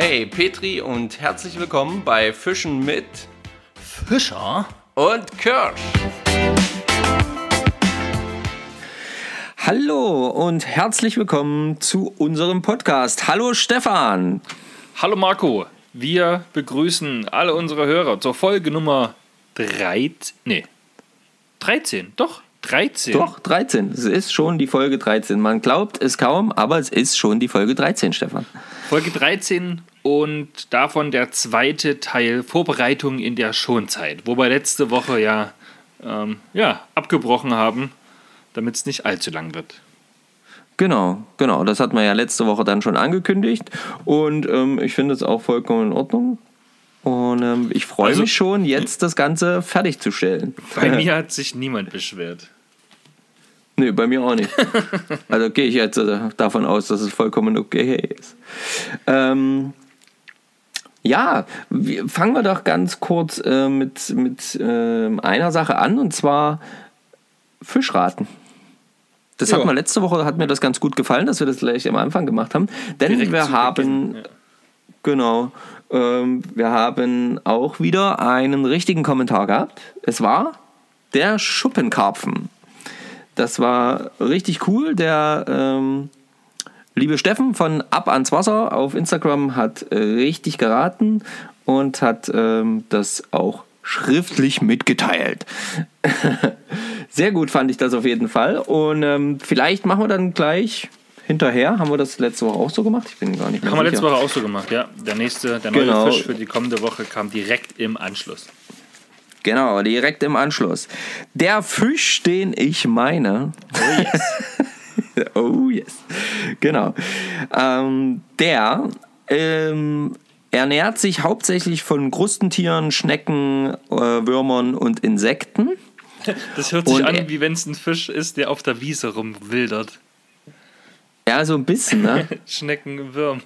Hey Petri und herzlich willkommen bei Fischen mit Fischer und Kirsch. Hallo und herzlich willkommen zu unserem Podcast. Hallo Stefan. Hallo Marco. Wir begrüßen alle unsere Hörer zur Folge Nummer 13. Nee, 13, doch, 13. Doch, 13. Es ist schon die Folge 13. Man glaubt es kaum, aber es ist schon die Folge 13, Stefan. Folge 13 und davon der zweite Teil Vorbereitung in der Schonzeit, wo wir letzte Woche ja, ähm, ja abgebrochen haben, damit es nicht allzu lang wird. Genau, genau. Das hat man ja letzte Woche dann schon angekündigt und ähm, ich finde es auch vollkommen in Ordnung. Und ähm, ich freue also, mich schon, jetzt das Ganze fertigzustellen. Bei mir hat sich niemand beschwert. Nee, bei mir auch nicht. also gehe ich jetzt äh, davon aus, dass es vollkommen okay ist. Ähm, ja, fangen wir doch ganz kurz äh, mit, mit äh, einer Sache an und zwar Fischraten. Das ja. hat mir letzte Woche hat mir das ganz gut gefallen, dass wir das gleich am Anfang gemacht haben, denn Direkt wir haben ja. genau ähm, wir haben auch wieder einen richtigen Kommentar gehabt. Es war der Schuppenkarpfen. Das war richtig cool. Der ähm, liebe Steffen von Ab ans Wasser auf Instagram hat äh, richtig geraten und hat ähm, das auch schriftlich mitgeteilt. Sehr gut fand ich das auf jeden Fall. Und ähm, vielleicht machen wir dann gleich hinterher. Haben wir das letzte Woche auch so gemacht? Ich bin gar nicht mehr Haben sicher. wir letzte Woche auch so gemacht, ja. Der nächste, der neue genau. Fisch für die kommende Woche kam direkt im Anschluss. Genau, direkt im Anschluss. Der Fisch, den ich meine. Oh yes. oh yes. Genau. Ähm, der ähm, ernährt sich hauptsächlich von Krustentieren, Schnecken, äh, Würmern und Insekten. Das hört sich und an, wie wenn es ein Fisch ist, der auf der Wiese rumwildert. Ja, so ein bisschen, ne? Schnecken, Würmer.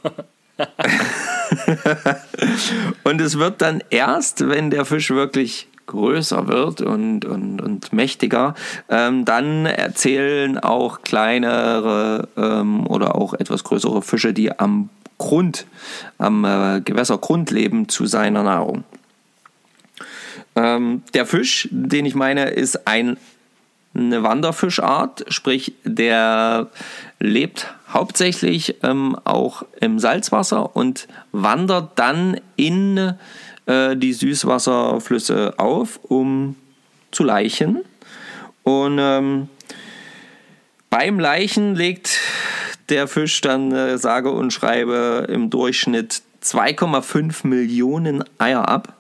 und es wird dann erst, wenn der Fisch wirklich größer wird und, und, und mächtiger, ähm, dann erzählen auch kleinere ähm, oder auch etwas größere Fische, die am Grund, am äh, Gewässergrund leben, zu seiner Nahrung. Ähm, der Fisch, den ich meine, ist ein eine Wanderfischart, sprich der lebt hauptsächlich ähm, auch im Salzwasser und wandert dann in äh, die Süßwasserflüsse auf, um zu laichen. Und ähm, beim Leichen legt der Fisch dann, äh, sage und schreibe, im Durchschnitt 2,5 Millionen Eier ab.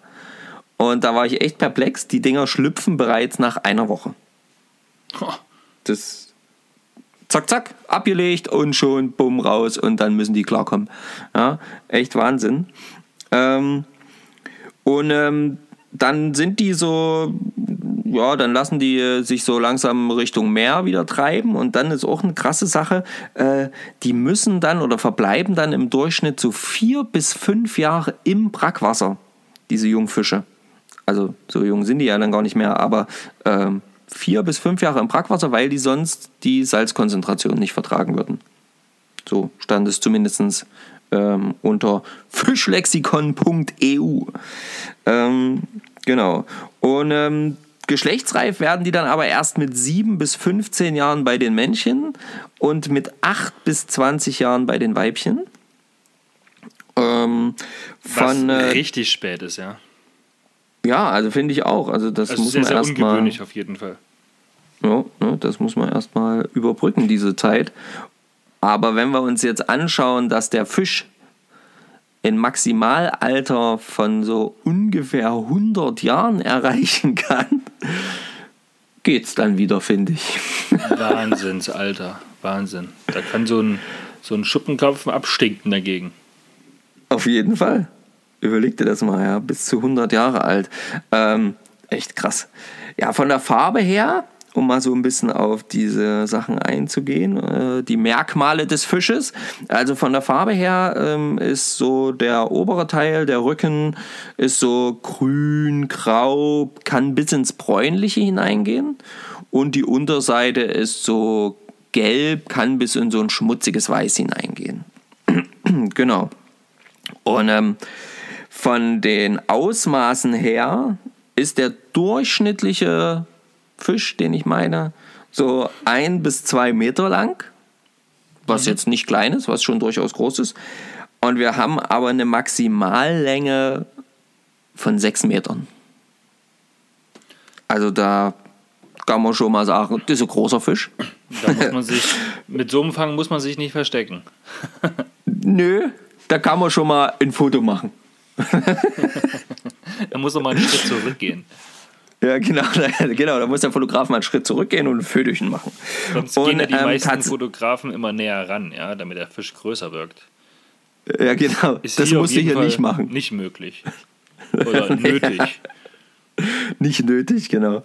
Und da war ich echt perplex. Die Dinger schlüpfen bereits nach einer Woche. Das zack, zack, abgelegt und schon bumm raus und dann müssen die klarkommen. Ja, echt Wahnsinn. Ähm, und ähm, dann sind die so, ja, dann lassen die sich so langsam Richtung Meer wieder treiben und dann ist auch eine krasse Sache, äh, die müssen dann oder verbleiben dann im Durchschnitt so vier bis fünf Jahre im Brackwasser, diese Jungfische. Also so jung sind die ja dann gar nicht mehr, aber ähm, vier bis fünf Jahre im Brackwasser, weil die sonst die Salzkonzentration nicht vertragen würden. So stand es zumindest ähm, unter fischlexikon.eu. Ähm, genau. Und ähm, geschlechtsreif werden die dann aber erst mit 7 bis 15 Jahren bei den Männchen und mit 8 bis 20 Jahren bei den Weibchen. Ähm, von, Was äh, richtig spät ist, ja. Ja, also finde ich auch. Also das also muss sehr, man erst sehr ungewöhnlich mal, auf jeden Fall. Ja, ne, das muss man erstmal überbrücken, diese Zeit. Aber wenn wir uns jetzt anschauen, dass der Fisch ein Maximalalter von so ungefähr 100 Jahren erreichen kann, geht's dann wieder, finde ich. Wahnsinnsalter, Wahnsinn. Da kann so ein, so ein Schuppenkopf abstinken dagegen. Auf jeden Fall. Überleg dir das mal, ja, bis zu 100 Jahre alt. Ähm, echt krass. Ja, von der Farbe her um mal so ein bisschen auf diese Sachen einzugehen. Äh, die Merkmale des Fisches. Also von der Farbe her ähm, ist so der obere Teil, der Rücken, ist so grün, grau, kann bis ins Bräunliche hineingehen. Und die Unterseite ist so gelb, kann bis in so ein schmutziges Weiß hineingehen. genau. Und ähm, von den Ausmaßen her ist der durchschnittliche Fisch, den ich meine, so ein bis zwei Meter lang, was jetzt nicht klein ist, was schon durchaus groß ist. Und wir haben aber eine Maximallänge von sechs Metern. Also da kann man schon mal sagen, das ist ein großer Fisch. Da muss man sich, mit so einem Fang muss man sich nicht verstecken. Nö, da kann man schon mal ein Foto machen. Da muss noch mal einen Schritt zurückgehen. Ja, genau, da, genau. Da muss der Fotograf mal einen Schritt zurückgehen und ein Fötchen machen. Sonst Und, gehen ja die ähm, meisten Fotografen immer näher ran, ja, damit der Fisch größer wirkt. Ja, genau. Ist das musst du hier Fall nicht machen. Nicht möglich. Oder nötig. Nicht nötig, genau.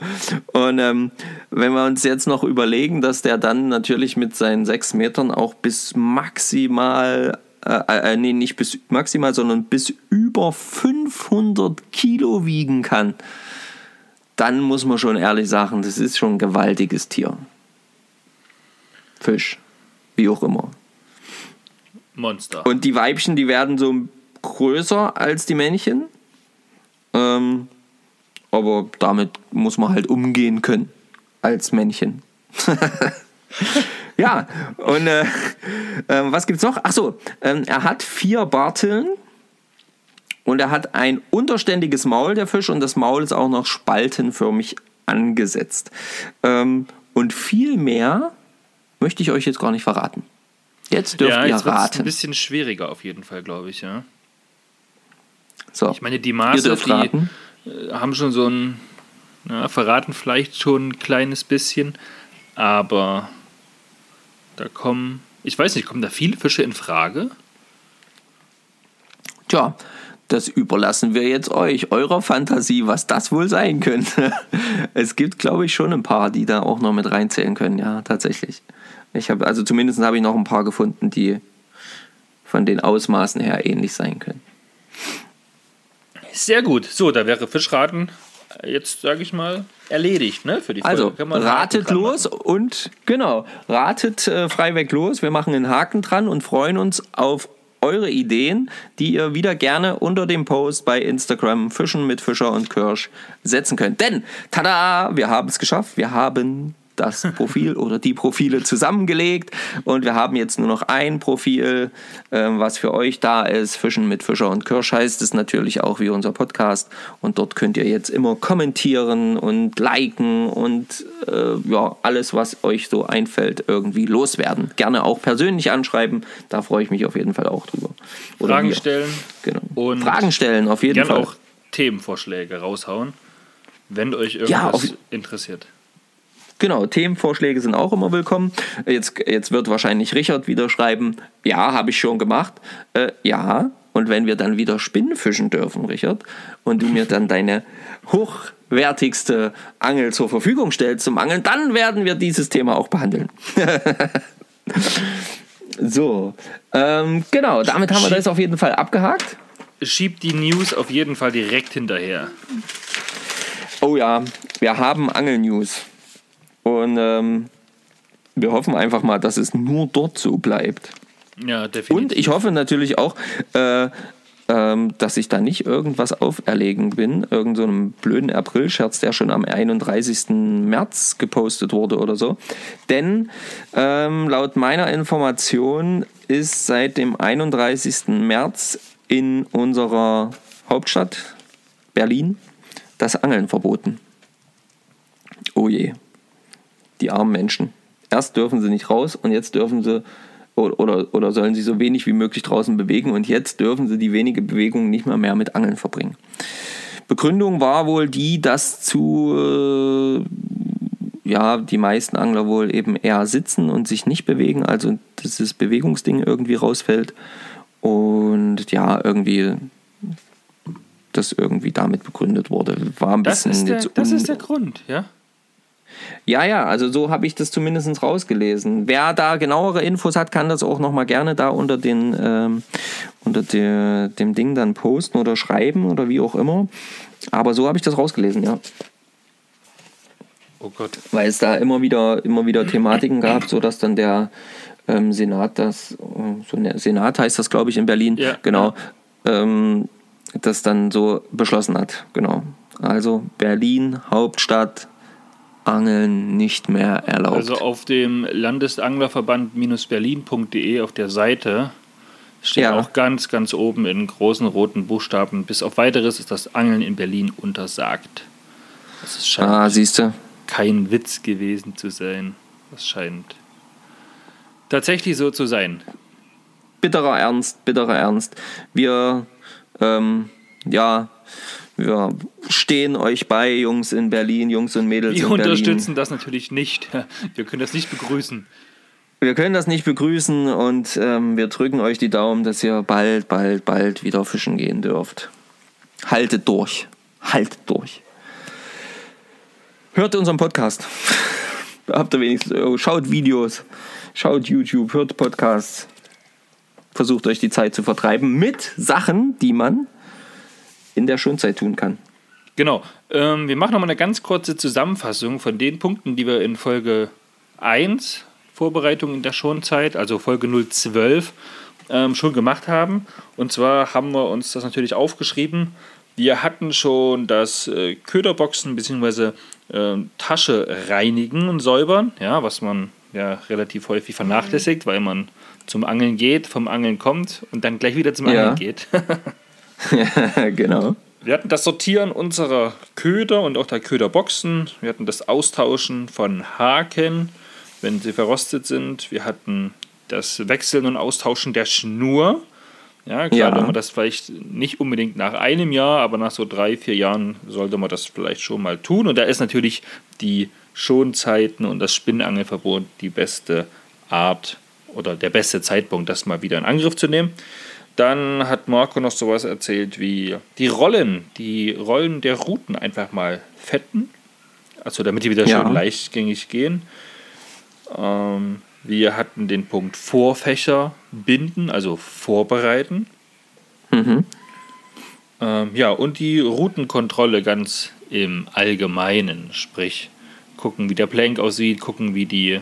Und ähm, wenn wir uns jetzt noch überlegen, dass der dann natürlich mit seinen sechs Metern auch bis maximal, äh, äh, nee, nicht bis maximal, sondern bis über 500 Kilo wiegen kann, dann muss man schon ehrlich sagen, das ist schon ein gewaltiges Tier. Fisch, wie auch immer. Monster. Und die Weibchen, die werden so größer als die Männchen. Ähm, aber damit muss man halt umgehen können als Männchen. ja, und äh, ähm, was gibt's noch? Ach so, ähm, er hat vier Barteln und er hat ein unterständiges Maul, der Fisch, und das Maul ist auch noch spaltenförmig angesetzt. Ähm, und viel mehr möchte ich euch jetzt gar nicht verraten. Jetzt dürft ja, ihr jetzt wird's raten. ein bisschen schwieriger auf jeden Fall, glaube ich, ja. So, Ich meine, die ihr Maße, die raten. äh, haben schon so ein, na, verraten vielleicht schon ein kleines bisschen, aber da kommen, ich weiß nicht, kommen da viele Fische in Frage? Tja, das überlassen wir jetzt euch, eurer Fantasie, was das wohl sein könnte. Es gibt, glaube ich, schon ein paar, die da auch noch mit reinzählen können, ja, tatsächlich. Ich habe, also zumindest habe ich noch ein paar gefunden, die von den Ausmaßen her ähnlich sein können. Sehr gut. So, da wäre Fischraten äh, jetzt, sage ich mal, erledigt, ne? Für die Folge. Also, ratet los und genau, ratet äh, freiweg los. Wir machen einen Haken dran und freuen uns auf eure Ideen, die ihr wieder gerne unter dem Post bei Instagram Fischen mit Fischer und Kirsch setzen könnt. Denn, tada, wir haben es geschafft. Wir haben das Profil oder die Profile zusammengelegt und wir haben jetzt nur noch ein Profil, ähm, was für euch da ist. Fischen mit Fischer und Kirsch heißt es natürlich auch wie unser Podcast und dort könnt ihr jetzt immer kommentieren und liken und äh, ja, alles, was euch so einfällt, irgendwie loswerden. Gerne auch persönlich anschreiben, da freue ich mich auf jeden Fall auch drüber. Oder Fragen wir. stellen Genau. und Fragen stellen, auf jeden gerne Fall. auch Themenvorschläge raushauen, wenn euch irgendwas Ja, interessiert. Genau, Themenvorschläge sind auch immer willkommen. Jetzt, jetzt wird wahrscheinlich Richard wieder schreiben, ja, habe ich schon gemacht. Äh, ja, und wenn wir dann wieder Spinnen fischen dürfen, Richard, und du mir dann deine hochwertigste Angel zur Verfügung stellst zum Angeln, dann werden wir dieses Thema auch behandeln. so, ähm, genau, damit haben wir das auf jeden Fall abgehakt. Schiebt die News auf jeden Fall direkt hinterher. Oh ja, wir haben Angel-News. Und ähm, wir hoffen einfach mal, dass es nur dort so bleibt. Ja, definitiv. Und ich hoffe natürlich auch, äh, ähm, dass ich da nicht irgendwas auferlegen bin, irgend so einem blöden April-Scherz, der schon am 31. März gepostet wurde oder so. Denn ähm, laut meiner Information ist seit dem 31. März in unserer Hauptstadt Berlin das Angeln verboten. Oh je, die armen Menschen. Erst dürfen sie nicht raus und jetzt dürfen sie oder, oder, oder sollen sie so wenig wie möglich draußen bewegen und jetzt dürfen sie die wenige Bewegung nicht mehr, mehr mit Angeln verbringen. Begründung war wohl die, dass zu äh, ja, die meisten Angler wohl eben eher sitzen und sich nicht bewegen, also dieses Bewegungsding irgendwie rausfällt und ja, irgendwie das irgendwie damit begründet wurde. War ein das bisschen ist, der, das ist der Grund, ja? Ja, ja, also so habe ich das zumindest rausgelesen. Wer da genauere Infos hat, kann das auch nochmal gerne da unter, den, ähm, unter der, dem Ding dann posten oder schreiben oder wie auch immer. Aber so habe ich das rausgelesen, ja. Oh Gott. Weil es da immer wieder, immer wieder Thematiken gab, sodass dann der ähm, Senat das, so ne, Senat heißt das, glaube ich, in Berlin, Ja. genau, ähm, das dann so beschlossen hat. Genau. Also Berlin, Hauptstadt, Angeln nicht mehr erlaubt. Also auf dem Landesanglerverband-berlin.de auf der Seite steht Ja. auch ganz, ganz oben in großen roten Buchstaben, bis auf weiteres ist das Angeln in Berlin untersagt. Das ist scheint ah, siehst du. kein Witz gewesen zu sein. Das scheint tatsächlich so zu sein. bitterer Ernst, bitterer Ernst. Wir, ähm, ja, wir stehen euch bei, Jungs in Berlin, Jungs und Mädels Wir in Berlin. unterstützen das natürlich nicht. Wir können das nicht begrüßen. Wir können das nicht begrüßen und ähm, wir drücken euch die Daumen, dass ihr bald, bald, bald wieder fischen gehen dürft. Haltet durch. Haltet durch. Hört unseren Podcast. Habt ihr wenigstens, äh, schaut Videos, schaut YouTube, hört Podcasts. Versucht euch die Zeit zu vertreiben mit Sachen, die man in der Schonzeit tun kann. Genau. Ähm, wir machen nochmal eine ganz kurze Zusammenfassung von den Punkten, die wir in Folge 1, Vorbereitung in der Schonzeit, also Folge 012, ähm, schon gemacht haben. Und zwar haben wir uns das natürlich aufgeschrieben. Wir hatten schon das äh, Köderboxen bzw. Äh, Tasche reinigen und säubern, ja, was man ja relativ häufig vernachlässigt, weil man zum Angeln geht, vom Angeln kommt und dann gleich wieder zum Ja. Angeln geht. genau. Wir hatten das Sortieren unserer Köder und auch der Köderboxen. Wir hatten das Austauschen von Haken, wenn sie verrostet sind. Wir hatten das Wechseln und Austauschen der Schnur. Ja, klar, Ja. wenn man das vielleicht nicht unbedingt nach einem Jahr, aber nach so drei, vier Jahren sollte man das vielleicht schon mal tun. Und da ist natürlich die Schonzeiten und das Spinnangelverbot die beste Art oder der beste Zeitpunkt, das mal wieder in Angriff zu nehmen. Dann hat Marco noch sowas erzählt wie die Rollen, die Rollen der Routen einfach mal fetten. Also damit die wieder Ja. schön leichtgängig gehen. Ähm, wir hatten den Punkt Vorfächer binden, also vorbereiten. Mhm. Ähm, ja, und die Routenkontrolle ganz im Allgemeinen, sprich gucken, wie der Plank aussieht, gucken, wie die, äh,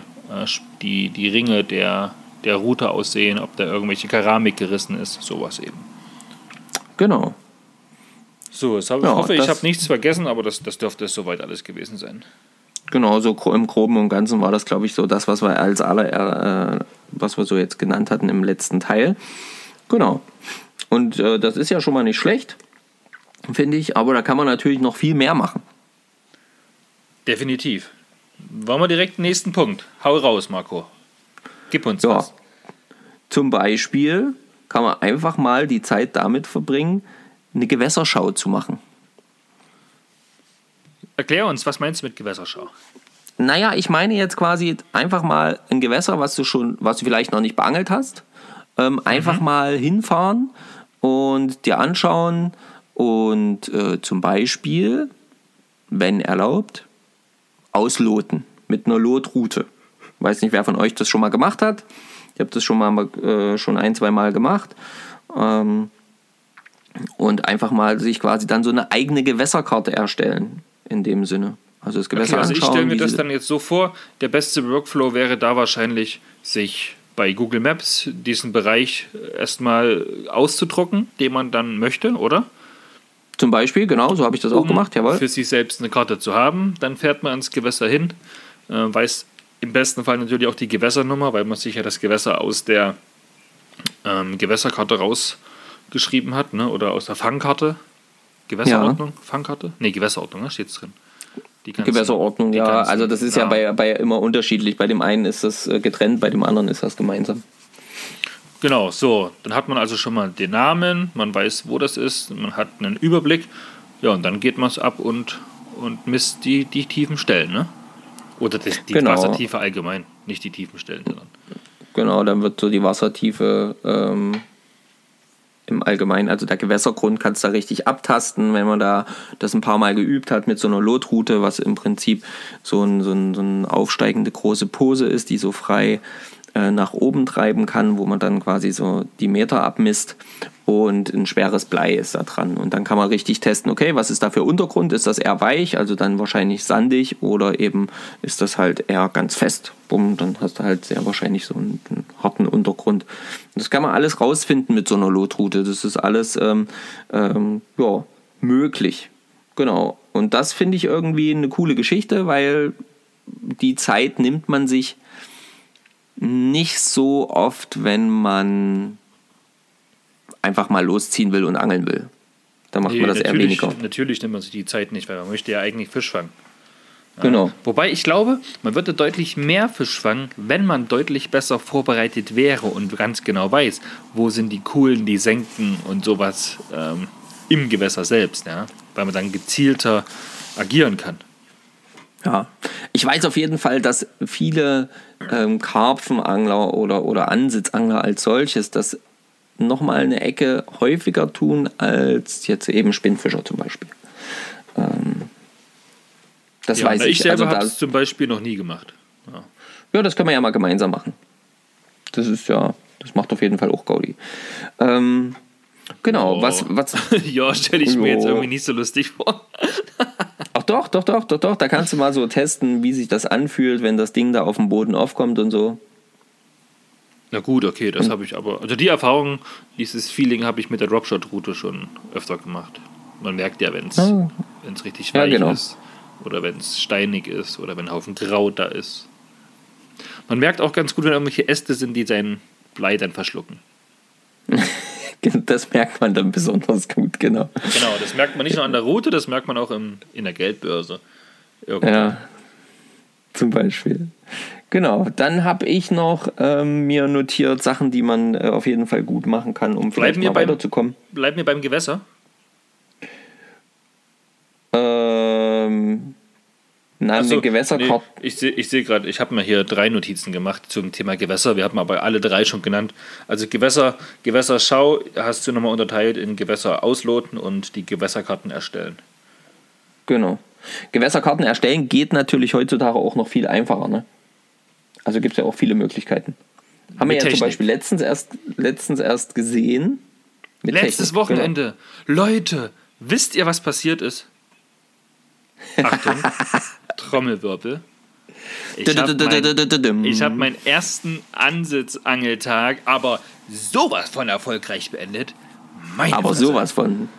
die, die Ringe der, der Route aussehen, ob da irgendwelche Keramik gerissen ist, sowas eben. Genau. So, hab, Ja, ich hoffe, ich habe nichts vergessen, aber das, das dürfte soweit alles gewesen sein. Genau, so im Groben und Ganzen war das, glaube ich, so das, was wir als aller, äh, was wir so jetzt genannt hatten im letzten Teil. Genau. Und äh, das ist ja schon mal nicht schlecht, finde ich, aber da kann man natürlich noch viel mehr machen. Definitiv. Wollen wir direkt den nächsten Punkt? Hau raus, Marco. Gib uns Ja. was. Zum Beispiel kann man einfach mal die Zeit damit verbringen, eine Gewässerschau zu machen. Erklär uns, was meinst du mit Gewässerschau? Naja, ich meine jetzt quasi einfach mal ein Gewässer, was du schon, was du vielleicht noch nicht beangelt hast, ähm, einfach mal hinfahren und dir anschauen und äh, zum Beispiel, wenn erlaubt, ausloten mit einer Lotroute. Weiß nicht, wer von euch das schon mal gemacht hat. Ich habe das schon mal äh, schon ein, zwei Mal gemacht. Ähm, und einfach mal sich quasi dann so eine eigene Gewässerkarte erstellen in dem Sinne. Also das Gewässer Okay, also ich anschauen. stelle mir das dann jetzt so vor, der beste Workflow wäre da wahrscheinlich, sich bei Google Maps diesen Bereich erstmal auszudrucken, den man dann möchte, oder? Zum Beispiel, genau, so habe ich das auch gemacht, jawohl. Für sich selbst eine Karte zu haben. Dann fährt man ans Gewässer hin, äh, weiß im besten Fall natürlich auch die Gewässernummer, weil man sich ja das Gewässer aus der ähm, Gewässerkarte rausgeschrieben hat, ne? oder aus der Fangkarte. Gewässerordnung? Fangkarte? Ne, Gewässerordnung, ne? steht drin. Die ganzen- Gewässerordnung, ja. ganzen Also das ist ja Namen. bei, bei immer unterschiedlich. Bei dem einen ist das äh, getrennt, bei dem anderen ist das gemeinsam. Genau, so. Dann hat man also schon mal den Namen, man weiß, wo das ist, man hat einen Überblick. Ja, und dann geht man es ab und, und misst die, die tiefen Stellen, ne? Oder die, die Genau. Wassertiefe allgemein, nicht die tiefen Stellen, sondern. Genau, dann wird so die Wassertiefe ähm, im Allgemeinen, also der Gewässergrund kannst du da richtig abtasten, wenn man da das ein paar Mal geübt hat mit so einer Lotroute, was im Prinzip so ein, so ein, so ein aufsteigende große Pose ist, die so frei äh, nach oben treiben kann, wo man dann quasi so die Meter abmisst. und ein schweres Blei ist da dran. Und dann kann man richtig testen, okay, was ist da für Untergrund? Ist das eher weich, also dann wahrscheinlich sandig oder eben ist das halt eher ganz fest? Bumm, dann hast du halt sehr wahrscheinlich so einen, einen harten Untergrund. Und das kann man alles rausfinden mit so einer Lotroute. Das ist alles ähm, ähm, ja, möglich. Genau. Und das finde ich irgendwie eine coole Geschichte, weil die Zeit nimmt man sich nicht so oft, wenn man einfach mal losziehen will und angeln will. Da macht Nee, man das eher weniger. Natürlich nimmt man sich die Zeit nicht, weil man möchte ja eigentlich Fisch fangen. Ja. Genau. Wobei ich glaube, man würde deutlich mehr Fisch fangen, wenn man deutlich besser vorbereitet wäre und ganz genau weiß, wo sind die Kuhlen, die Senken und sowas ähm, im Gewässer selbst, ja? weil man dann gezielter agieren kann. Ja, ich weiß auf jeden Fall, dass viele ähm, Karpfenangler oder, oder Ansitzangler als solches das nochmal eine Ecke häufiger tun als jetzt eben Spinnfischer zum Beispiel. Ähm, das Ja, weiß ich. ich selber also habe es zum Beispiel noch nie gemacht. Ja. ja, das können wir ja mal gemeinsam machen. Das ist ja, das macht auf jeden Fall auch Gaudi. Ähm, genau, Oh. was, was, ja, stelle ich mir jetzt irgendwie nicht so lustig vor. Doch, doch, doch, doch, doch. Da kannst du mal so testen, wie sich das anfühlt, wenn das Ding da auf dem Boden aufkommt und so. Na gut, okay, das habe ich aber. Also die Erfahrung, dieses Feeling habe ich mit der Dropshot-Route schon öfter gemacht. Man merkt ja, wenn es Ah. richtig Ja, weich genau. ist oder wenn es steinig ist oder wenn ein Haufen Kraut da ist. Man merkt auch ganz gut, wenn irgendwelche Äste sind, die sein Blei dann verschlucken. Das merkt man dann besonders gut, genau. Genau, das merkt man nicht nur an der Route, das merkt man auch im, in der Geldbörse. Irgendwie. Ja, zum Beispiel. Genau, dann habe ich noch ähm, mir notiert Sachen, die man äh, auf jeden Fall gut machen kann, um vielleicht mal beim- weiterzukommen. Bleiben wir beim Gewässer. Ähm, nein, so, den Gewässerkorb. nee, ich sehe ich seh gerade, ich habe mir hier drei Notizen gemacht zum Thema Gewässer. Wir haben aber alle drei schon genannt. Also Gewässer, Gewässerschau hast du nochmal unterteilt in Gewässer ausloten und die Gewässerkarten erstellen. Genau. Gewässerkarten erstellen geht natürlich heutzutage auch noch viel einfacher. Ne? Also gibt es ja auch viele Möglichkeiten. Haben wir Mit ja zum Technik. Beispiel letztens erst, letztens erst gesehen. Letztes Technik, genau. Wochenende. Leute, wisst ihr, was passiert ist? Achtung, Trommelwirbel. Ich habe hab meinen ersten Ansitzangeltag aber sowas von erfolgreich beendet. Meine Aber Fresse. sowas von.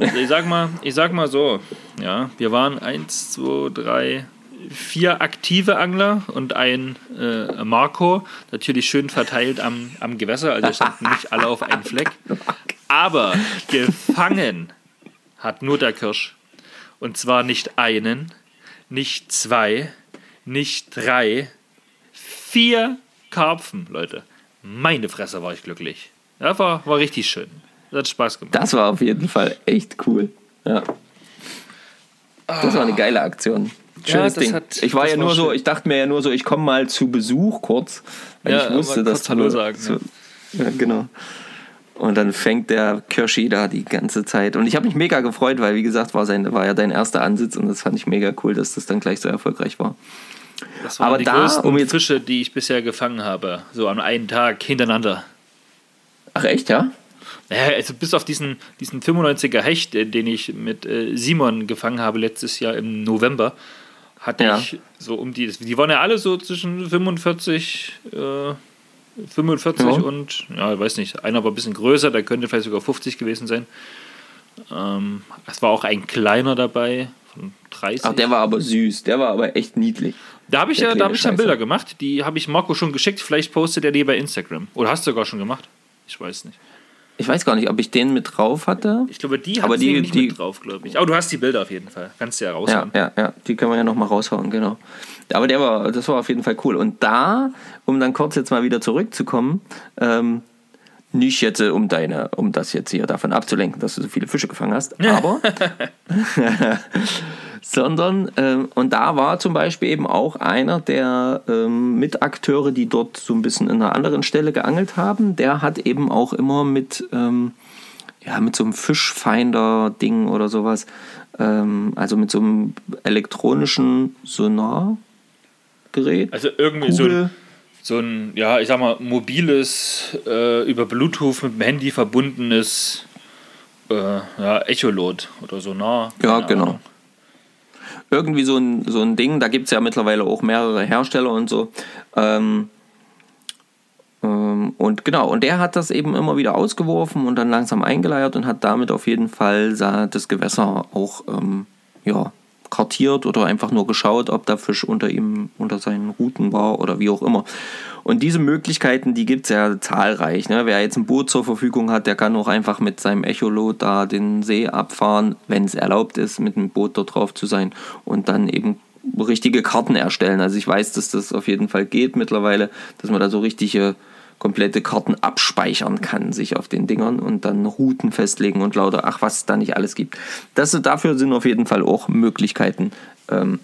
Also ich sag mal, ich sag mal so, ja, wir waren eins, zwei, drei, vier aktive Angler und ein äh, Marco, natürlich schön verteilt am, am Gewässer, also standen nicht alle auf einen Fleck. Aber gefangen hat nur der Kirsch. Und zwar nicht einen, nicht zwei, nicht drei, vier Karpfen, Leute. Meine Fresse war ich glücklich. Ja, war, war richtig schön. Das hat Spaß gemacht. Das war auf jeden Fall echt cool. Ja. Das war eine geile Aktion. Ja, Schönes das Ding. hat- ich war ja war nur so, schön. ich dachte mir ja nur so, ich komme mal zu Besuch kurz, weil Ja, ich wusste, dass Hallo sagen, So, ja, genau. Und dann fängt der Kirschi da die ganze Zeit. Und ich habe mich mega gefreut, weil wie gesagt, war, sein, war ja dein erster Ansitz und das fand ich mega cool, dass das dann gleich so erfolgreich war. Das waren Aber die da, größten um jetzt- Fische, die ich bisher gefangen habe. So an einem Tag hintereinander. Ach echt, ja? Naja, also bis auf diesen, diesen 95er Hecht, äh, den ich mit äh, Simon gefangen habe letztes Jahr im November, hatte Ja. ich so um die. Die waren ja alle so zwischen 45, äh, 45 Ja. und, ja, ich weiß nicht, einer war ein bisschen größer, der könnte vielleicht sogar 50 gewesen sein. Ähm, es war auch ein kleiner dabei, von 30. Ach, der war aber süß. Der war aber echt niedlich. Da habe ich ja, da habe ich ja. Bilder gemacht. Die habe ich Marco schon geschickt. Vielleicht postet er die bei Instagram. Oder hast du sogar schon gemacht? Ich weiß nicht. Ich weiß gar nicht, ob ich den mit drauf hatte. Ich glaube, die Aber hat die- nicht die- mit drauf, glaube ich. Aber du hast die Bilder auf jeden Fall. Kannst du ja Ja, raushauen. ja, ja, die können wir ja nochmal raushauen, genau. Aber der war, das war auf jeden Fall cool. Und da, um dann kurz jetzt mal wieder zurückzukommen, ähm, nicht jetzt, äh, um deine, um das jetzt hier davon abzulenken, dass du so viele Fische gefangen hast, aber sondern ähm, und da war zum Beispiel eben auch einer der ähm, Mitakteure, die dort so ein bisschen in einer anderen Stelle geangelt haben, der hat eben auch immer mit ähm, ja, mit so einem Fischfinder-Ding oder sowas, ähm, also mit so einem elektronischen Sonargerät. Also irgendwie so Kugel. ein, so ein, ja, ich sag mal, mobiles, äh, über Bluetooth mit dem Handy verbundenes äh, ja, Echolot oder Sonar. Ja, genau. Ahnung. irgendwie so ein, so ein Ding, da gibt es ja mittlerweile auch mehrere Hersteller und so. Ähm, ähm, und genau, und der hat das eben immer wieder ausgeworfen und dann langsam eingeleiert und hat damit auf jeden Fall das Gewässer auch ähm, ja, kartiert oder einfach nur geschaut, ob der Fisch unter ihm, unter seinen Routen war oder wie auch immer. Und diese Möglichkeiten, die gibt es ja zahlreich. Ne? Wer jetzt ein Boot zur Verfügung hat, der kann auch einfach mit seinem Echolot da den See abfahren, wenn es erlaubt ist, mit dem Boot dort drauf zu sein und dann eben richtige Karten erstellen. Also ich weiß, dass das auf jeden Fall geht mittlerweile, dass man da so richtige komplette Karten abspeichern kann, sich auf den Dingern und dann Routen festlegen und lauter, ach, was es da nicht alles gibt. Das, dafür sind auf jeden Fall auch Möglichkeiten ähm,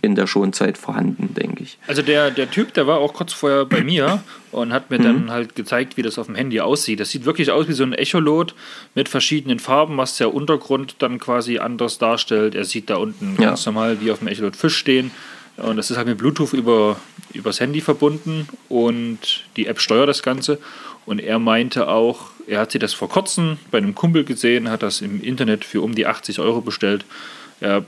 in der Schonzeit vorhanden, denke ich. Also der, der Typ, der war auch kurz vorher bei mir und hat mir dann halt gezeigt, wie das auf dem Handy aussieht. Das sieht wirklich aus wie so ein Echolot mit verschiedenen Farben, was der Untergrund dann quasi anders darstellt. Er sieht da unten Ja. ganz normal wie auf dem Echolot Fisch stehen. Und das ist halt mit Bluetooth über, übers Handy verbunden und die App steuert das Ganze. Und er meinte auch, er hat sich das vor kurzem bei einem Kumpel gesehen, hat das im Internet für um die 80 Euro bestellt. Er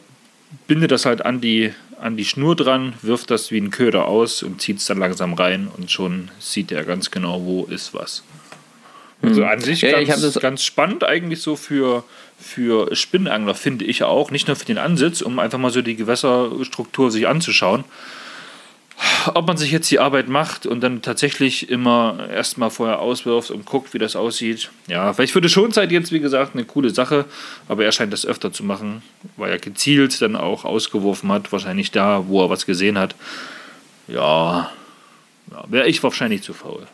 bindet das halt an die, an die Schnur dran, wirft das wie ein Köder aus und zieht es dann langsam rein und schon sieht er ganz genau, wo ist was. Also an sich Ja, ganz, das- ganz spannend eigentlich so für, für Spinnenangler, finde ich auch. Nicht nur für den Ansitz, um einfach mal so die Gewässerstruktur sich anzuschauen. Ob man sich jetzt die Arbeit macht und dann tatsächlich immer erstmal vorher auswirft und guckt, wie das aussieht. Ja, vielleicht für die Schonzeit jetzt, wie gesagt, eine coole Sache, aber er scheint das öfter zu machen, weil er gezielt dann auch ausgeworfen hat, wahrscheinlich da, wo er was gesehen hat. Ja, ja wäre ich wahrscheinlich zu faul.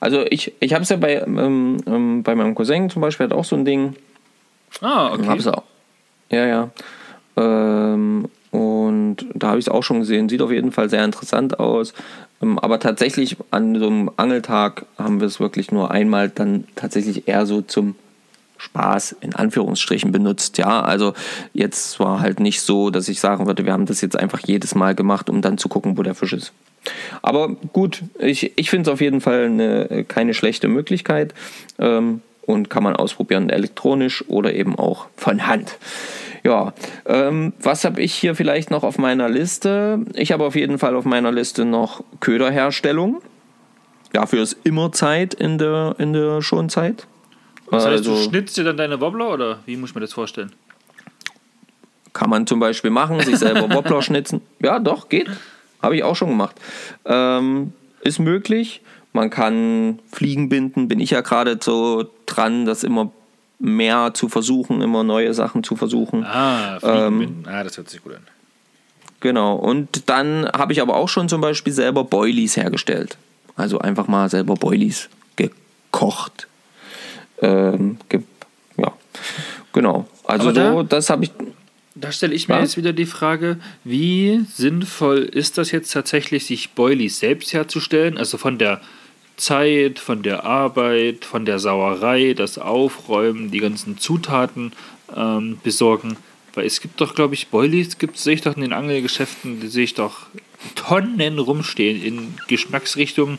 Also ich, ich habe es ja bei, ähm, ähm, bei meinem Cousin zum Beispiel, hat auch so ein Ding, Ah, okay. Hab's auch. Ja, ja. Ähm, und da habe ich es auch schon gesehen. Sieht auf jeden Fall sehr interessant aus. Ähm, aber tatsächlich an so einem Angeltag haben wir es wirklich nur einmal dann tatsächlich eher so zum Spaß in Anführungsstrichen benutzt. Ja, also jetzt war halt nicht so, dass ich sagen würde, wir haben das jetzt einfach jedes Mal gemacht, um dann zu gucken, wo der Fisch ist. Aber gut, ich, ich finde es auf jeden Fall eine, keine schlechte Möglichkeit ähm, und kann man ausprobieren, elektronisch oder eben auch von Hand. Ja, ähm, was habe ich hier vielleicht noch auf meiner Liste? Ich habe auf jeden Fall auf meiner Liste noch Köderherstellung. Dafür ist immer Zeit in der, in der Schonzeit. Das heißt, du Also- schnitzt dir dann deine Wobbler oder wie muss ich mir das vorstellen? Kann man zum Beispiel machen, sich selber Wobbler schnitzen. Ja, doch, geht. Habe ich auch schon gemacht. Ähm, ist möglich. Man kann Fliegen binden, bin ich ja gerade so dran, das immer mehr zu versuchen, immer neue Sachen zu versuchen. Ah, Fliegenbinden. ah, das hört sich gut an. Genau. Und dann habe ich aber auch schon zum Beispiel selber Boilies hergestellt. Also einfach mal selber Boilies gekocht. Ähm, ge ja, genau. Also da- so, das habe ich. Da stelle ich mir Ja? jetzt wieder die Frage, wie sinnvoll ist das jetzt tatsächlich, sich Boilies selbst herzustellen? Also von der Zeit, von der Arbeit, von der Sauerei, das Aufräumen, die ganzen Zutaten ähm, besorgen. Weil es gibt doch, glaube ich, Boilies, gibt sehe ich doch in den Angelgeschäften, die sehe ich doch Tonnen rumstehen in Geschmacksrichtungen.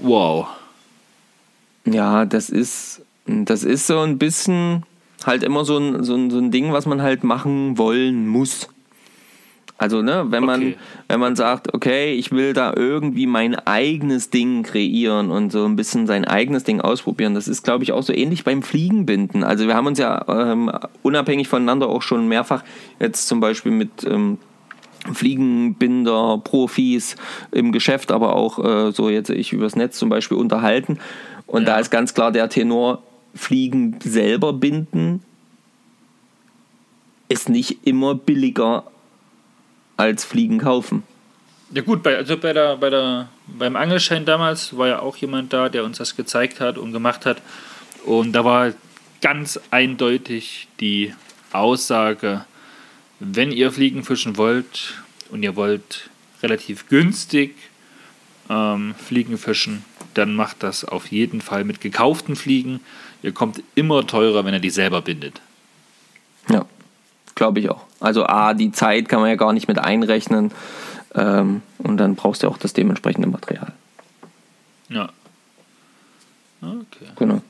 Wow. Ja, das ist, das ist so ein bisschen halt immer so ein, so ein, so ein Ding, was man halt machen wollen muss. Also, ne, wenn man, Okay. wenn man sagt, okay, ich will da irgendwie mein eigenes Ding kreieren und so ein bisschen sein eigenes Ding ausprobieren, das ist, glaube ich, auch so ähnlich beim Fliegenbinden. Also wir haben uns ja ähm, unabhängig voneinander auch schon mehrfach jetzt zum Beispiel mit ähm, Fliegenbinder, Profis im Geschäft, aber auch äh, so jetzt ich übers Netz zum Beispiel unterhalten. Und Ja. da ist ganz klar der Tenor, Fliegen selber binden ist nicht immer billiger als Fliegen kaufen. Ja gut, bei, also bei der, bei der, beim Angelschein damals war ja auch jemand da, der uns das gezeigt hat und gemacht hat. Und da war ganz eindeutig die Aussage, wenn ihr Fliegen fischen wollt und ihr wollt relativ günstig ähm, Fliegen fischen, dann macht das auf jeden Fall mit gekauften Fliegen. Ihr kommt immer teurer, wenn ihr die selber bindet. Ja, glaube ich auch. Also A, die Zeit kann man ja gar nicht mit einrechnen. Ähm, und dann brauchst du auch das dementsprechende Material. Ja. Okay. Genau.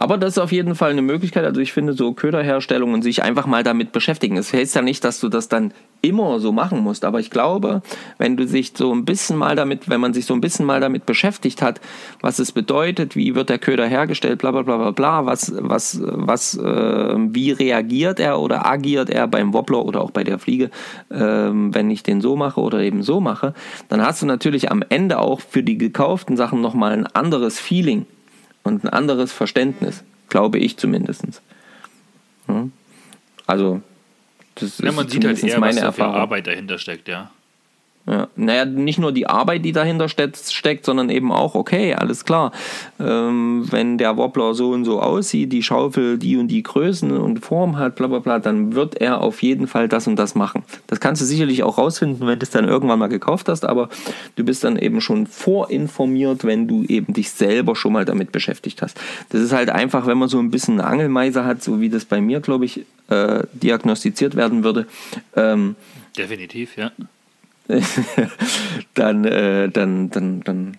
Aber das ist auf jeden Fall eine Möglichkeit. Also ich finde so Köderherstellung und sich einfach mal damit beschäftigen. Es heißt ja nicht, dass du das dann immer so machen musst. Aber ich glaube, wenn du sich so ein bisschen mal damit, wenn man sich so ein bisschen mal damit beschäftigt hat, was es bedeutet, wie wird der Köder hergestellt, bla bla bla bla bla, was, was, was, äh, wie reagiert er oder agiert er beim Wobbler oder auch bei der Fliege, äh, wenn ich den so mache oder eben so mache, dann hast du natürlich am Ende auch für die gekauften Sachen nochmal ein anderes Feeling und ein anderes Verständnis, glaube ich zumindest. Hm? Also, das Ja, ist man sieht halt eher, was meine für Erfahrung. Arbeit dahinter steckt, ja. Ja. Naja, nicht nur die Arbeit, die dahinter ste- steckt, sondern eben auch, okay, alles klar, ähm, wenn der Wobbler so und so aussieht, die Schaufel die und die Größen und Form hat, bla bla bla, dann wird er auf jeden Fall das und das machen. Das kannst du sicherlich auch rausfinden, wenn du es dann irgendwann mal gekauft hast, aber du bist dann eben schon vorinformiert, wenn du eben dich selber schon mal damit beschäftigt hast. Das ist halt einfach, wenn man so ein bisschen eine Angelmeise hat, so wie das bei mir, glaube ich, äh, diagnostiziert werden würde, ähm, Definitiv, ja. dann, äh, dann, dann, dann,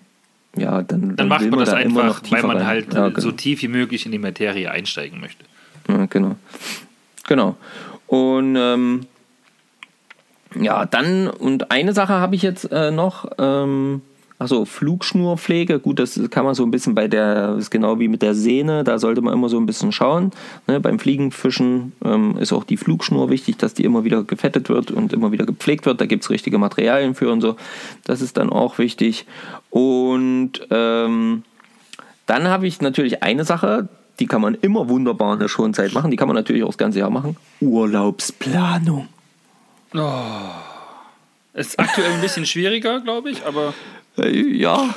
ja, dann, Dann macht will man das da einfach, weil man rein. halt ja, genau. so tief wie möglich in die Materie einsteigen möchte. Ja, genau. Genau. Und ähm, ja, dann, und eine Sache habe ich jetzt äh, noch, ähm, achso, Flugschnurpflege, gut, das kann man so ein bisschen bei der, ist genau wie mit der Sehne, da sollte man immer so ein bisschen schauen. Ne? Beim Fliegenfischen ähm, ist auch die Flugschnur wichtig, dass die immer wieder gefettet wird und immer wieder gepflegt wird. Da gibt es richtige Materialien für und so. Das ist dann auch wichtig. Und ähm, dann habe ich natürlich eine Sache, die kann man immer wunderbar in der Schonzeit machen. Die kann man natürlich auch das ganze Jahr machen. Urlaubsplanung. Ist aktuell ein bisschen schwieriger, glaube ich, aber Ja,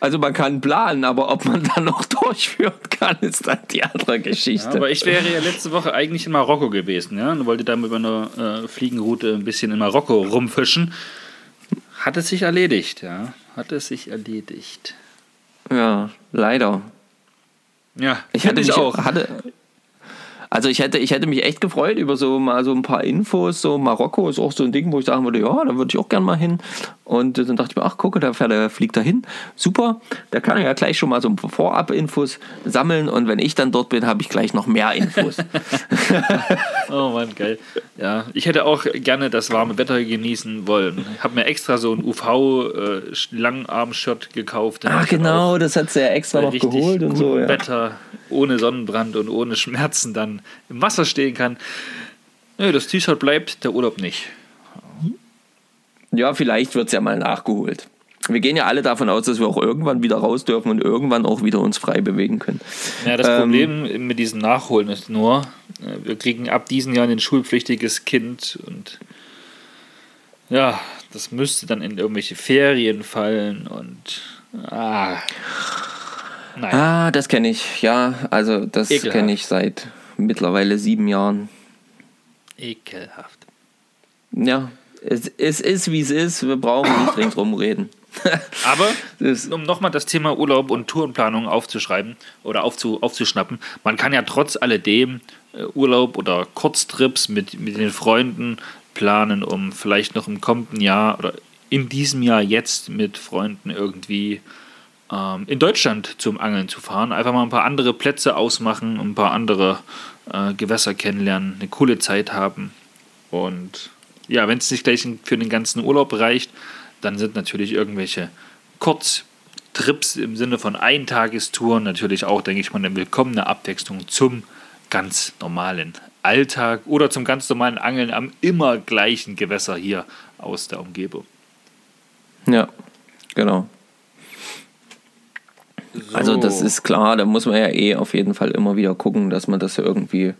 also man kann planen, aber ob man dann noch durchführen kann, ist dann die andere Geschichte. Aber ich wäre ja letzte Woche eigentlich in Marokko gewesen, ja, und wollte da mit meiner äh, Fliegenroute ein bisschen in Marokko rumfischen. Hat es sich erledigt, ja. Hat es sich erledigt. ja, leider. Ja, Ich hatte mich auch. Hatte, also ich hätte, ich hätte mich echt gefreut über so mal so ein paar Infos. So Marokko ist auch so ein Ding, wo ich sagen würde, ja, da würde ich auch gern mal hin. Und dann dachte ich mir, ach gucke, der, fährt, der fliegt da hin. Super, da kann er ja gleich schon mal so Vorab-Infos sammeln. Und wenn ich dann dort bin, habe ich gleich noch mehr Infos. Oh Mann, geil. Ja, ich hätte auch gerne das warme Wetter genießen wollen. Ich habe mir extra so ein UV-Langarm-Shirt gekauft. damit ach dann genau, das hat sie ja extra bei noch geholt und so. Ja. Wetter, ohne Sonnenbrand und ohne Schmerzen dann im Wasser stehen kann. Nö, das T-Shirt bleibt, der Urlaub nicht. Ja, vielleicht wird es ja mal nachgeholt. Wir gehen ja alle davon aus, dass wir auch irgendwann wieder raus dürfen und irgendwann auch wieder uns frei bewegen können. Ja, das Ähm, Problem mit diesem Nachholen ist nur, äh, wir kriegen ab diesem Jahr ein schulpflichtiges Kind und ja, das müsste dann in irgendwelche Ferien fallen und ah, nein. Ah, das kenne ich. Ja, also das kenne ich seit mittlerweile sieben Jahren. Ekelhaft. Ja, es, es ist, wie es ist. Wir brauchen nicht ringsrum reden. Aber um nochmal das Thema Urlaub und Tourenplanung aufzuschreiben oder aufzu, aufzuschnappen, man kann ja trotz alledem äh, Urlaub oder Kurztrips mit, mit den Freunden planen, um vielleicht noch im kommenden Jahr oder in diesem Jahr jetzt mit Freunden irgendwie ähm, in Deutschland zum Angeln zu fahren. Einfach mal ein paar andere Plätze ausmachen, ein paar andere äh, Gewässer kennenlernen, eine coole Zeit haben. Und ja, wenn es nicht gleich für den ganzen Urlaub reicht, dann sind natürlich irgendwelche Kurztrips im Sinne von Eintagestouren natürlich auch, denke ich mal, eine willkommene Abwechslung zum ganz normalen Alltag oder zum ganz normalen Angeln am immer gleichen Gewässer hier aus der Umgebung. Ja, genau. Also das ist klar, da muss man ja eh auf jeden Fall immer wieder gucken, dass man das irgendwie